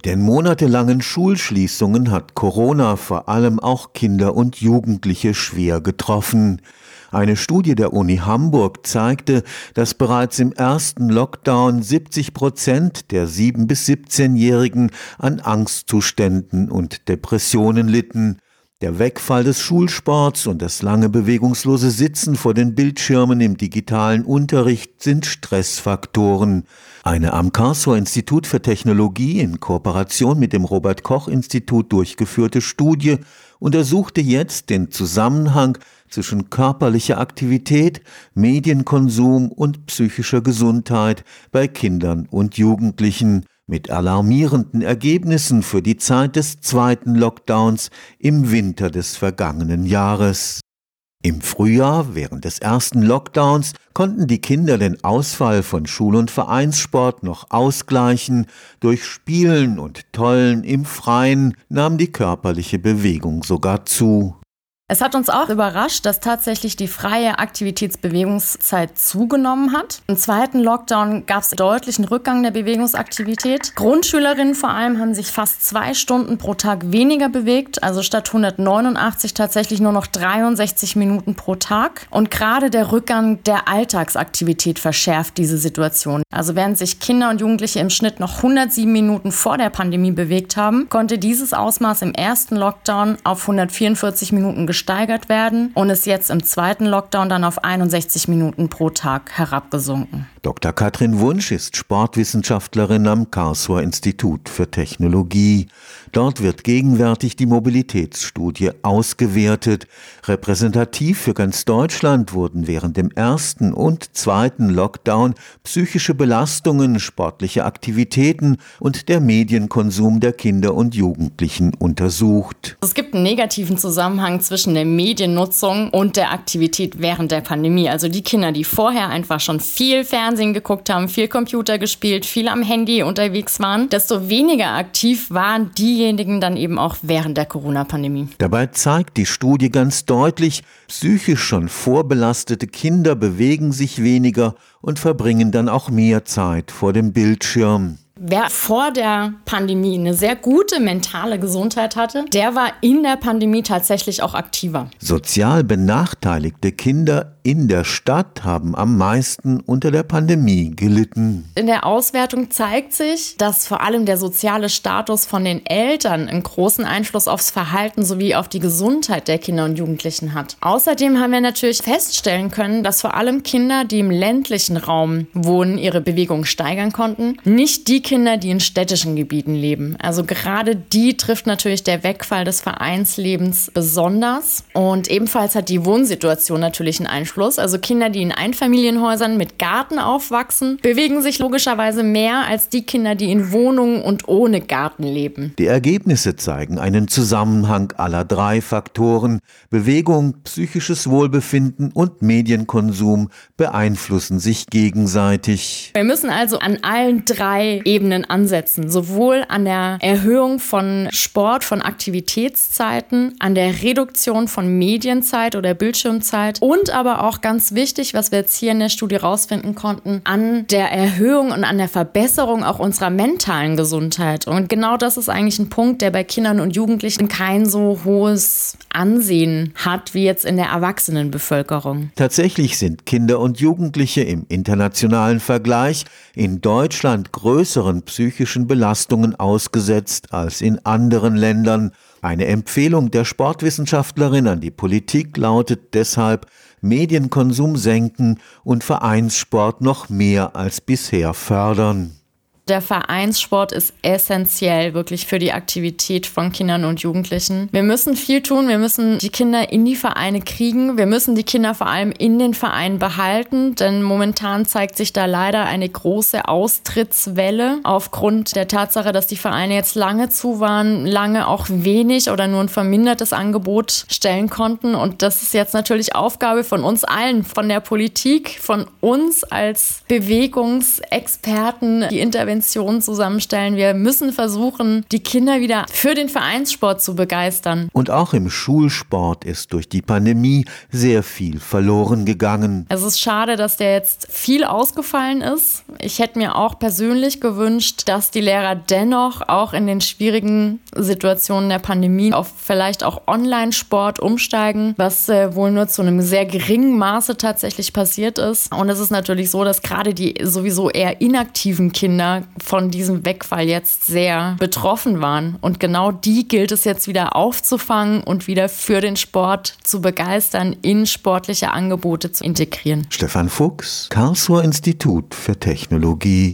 Mit den monatelangen Schulschließungen hat Corona vor allem auch Kinder und Jugendliche schwer getroffen. Eine Studie der Uni Hamburg zeigte, dass bereits im ersten Lockdown 70 Prozent der 7- bis 17-Jährigen an Angstzuständen und Depressionen litten. Der Wegfall des Schulsports und das lange bewegungslose Sitzen vor den Bildschirmen im digitalen Unterricht sind Stressfaktoren. Eine am Karlsruher Institut für Technologie in Kooperation mit dem Robert Koch Institut durchgeführte Studie untersuchte jetzt den Zusammenhang zwischen körperlicher Aktivität, Medienkonsum und psychischer Gesundheit bei Kindern und Jugendlichen mit alarmierenden Ergebnissen für die Zeit des zweiten Lockdowns im Winter des vergangenen Jahres. Im Frühjahr, während des ersten Lockdowns, konnten die Kinder den Ausfall von Schul- und Vereinssport noch ausgleichen. Durch Spielen und Tollen im Freien nahm die körperliche Bewegung sogar zu. Es hat uns auch überrascht, dass tatsächlich die freie Aktivitätsbewegungszeit zugenommen hat. Im zweiten Lockdown gab es deutlichen Rückgang der Bewegungsaktivität. Grundschülerinnen vor allem haben sich fast zwei Stunden pro Tag weniger bewegt, also statt 189 tatsächlich nur noch 63 Minuten pro Tag. Und gerade der Rückgang der Alltagsaktivität verschärft diese Situation. Also während sich Kinder und Jugendliche im Schnitt noch 107 Minuten vor der Pandemie bewegt haben, konnte dieses Ausmaß im ersten Lockdown auf 144 Minuten gesteigert gesteigert werden und ist jetzt im zweiten Lockdown dann auf 61 Minuten pro Tag herabgesunken. Dr. Katrin Wunsch ist Sportwissenschaftlerin am Karlsruher Institut für Technologie. Dort wird gegenwärtig die Mobilitätsstudie ausgewertet. Repräsentativ für ganz Deutschland wurden während dem ersten und zweiten Lockdown psychische Belastungen, sportliche Aktivitäten und der Medienkonsum der Kinder und Jugendlichen untersucht. Es gibt einen negativen Zusammenhang zwischen der Mediennutzung und der Aktivität während der Pandemie. Also die Kinder, die vorher einfach schon viel Fernsehen geguckt haben, viel Computer gespielt, viel am Handy unterwegs waren, desto weniger aktiv waren diejenigen dann eben auch während der Corona-Pandemie. Dabei zeigt die Studie ganz deutlich, psychisch schon vorbelastete Kinder bewegen sich weniger und verbringen dann auch mehr Zeit vor dem Bildschirm. Wer vor der Pandemie eine sehr gute mentale Gesundheit hatte, der war in der Pandemie tatsächlich auch aktiver. Sozial benachteiligte Kinder in der Stadt haben am meisten unter der Pandemie gelitten. In der Auswertung zeigt sich, dass vor allem der soziale Status von den Eltern einen großen Einfluss aufs Verhalten sowie auf die Gesundheit der Kinder und Jugendlichen hat. Außerdem haben wir natürlich feststellen können, dass vor allem Kinder, die im ländlichen Raum wohnen, ihre Bewegung steigern konnten, nicht die Kinder, die in städtischen Gebieten leben. Also gerade die trifft natürlich der Wegfall des Vereinslebens besonders. Und ebenfalls hat die Wohnsituation natürlich einen Einfluss. Also Kinder, die in Einfamilienhäusern mit Garten aufwachsen, bewegen sich logischerweise mehr als die Kinder, die in Wohnungen und ohne Garten leben. Die Ergebnisse zeigen einen Zusammenhang aller drei Faktoren. Bewegung, psychisches Wohlbefinden und Medienkonsum beeinflussen sich gegenseitig. Wir müssen also an allen drei Ebenen Ebenen ansetzen. Sowohl an der Erhöhung von Sport, von Aktivitätszeiten, an der Reduktion von Medienzeit oder Bildschirmzeit und aber auch ganz wichtig, was wir jetzt hier in der Studie rausfinden konnten, an der Erhöhung und an der Verbesserung auch unserer mentalen Gesundheit. Und genau das ist eigentlich ein Punkt, der bei Kindern und Jugendlichen kein so hohes Ansehen hat wie jetzt in der Erwachsenenbevölkerung. Tatsächlich sind Kinder und Jugendliche im internationalen Vergleich in Deutschland größere größeren psychischen Belastungen ausgesetzt als in anderen Ländern. Eine Empfehlung der Sportwissenschaftlerin an die Politik lautet deshalb, Medienkonsum senken und Vereinssport noch mehr als bisher fördern der Vereinssport ist essentiell wirklich für die Aktivität von Kindern und Jugendlichen. Wir müssen viel tun. Wir müssen die Kinder in die Vereine kriegen. Wir müssen die Kinder vor allem in den Vereinen behalten, denn momentan zeigt sich da leider eine große Austrittswelle aufgrund der Tatsache, dass die Vereine jetzt lange zu waren, lange auch wenig oder nur ein vermindertes Angebot stellen konnten. Und das ist jetzt natürlich Aufgabe von uns allen, von der Politik, von uns als Bewegungsexperten, die Intervention Interventionen zusammenstellen. Wir müssen versuchen, die Kinder wieder für den Vereinssport zu begeistern. Und auch im Schulsport ist durch die Pandemie sehr viel verloren gegangen. Es ist schade, dass der jetzt viel ausgefallen ist. Ich hätte mir auch persönlich gewünscht, dass die Lehrer dennoch auch in den schwierigen Situationen der Pandemie auf vielleicht auch Online-Sport umsteigen, was äh, wohl nur zu einem sehr geringen Maße tatsächlich passiert ist. Und es ist natürlich so, dass gerade die sowieso eher inaktiven Kinder von diesem Wegfall jetzt sehr betroffen waren. Und genau die gilt es jetzt wieder aufzufangen und wieder für den Sport zu begeistern, in sportliche Angebote zu integrieren. Stefan Fuchs, Karlsruher Institut für Technologie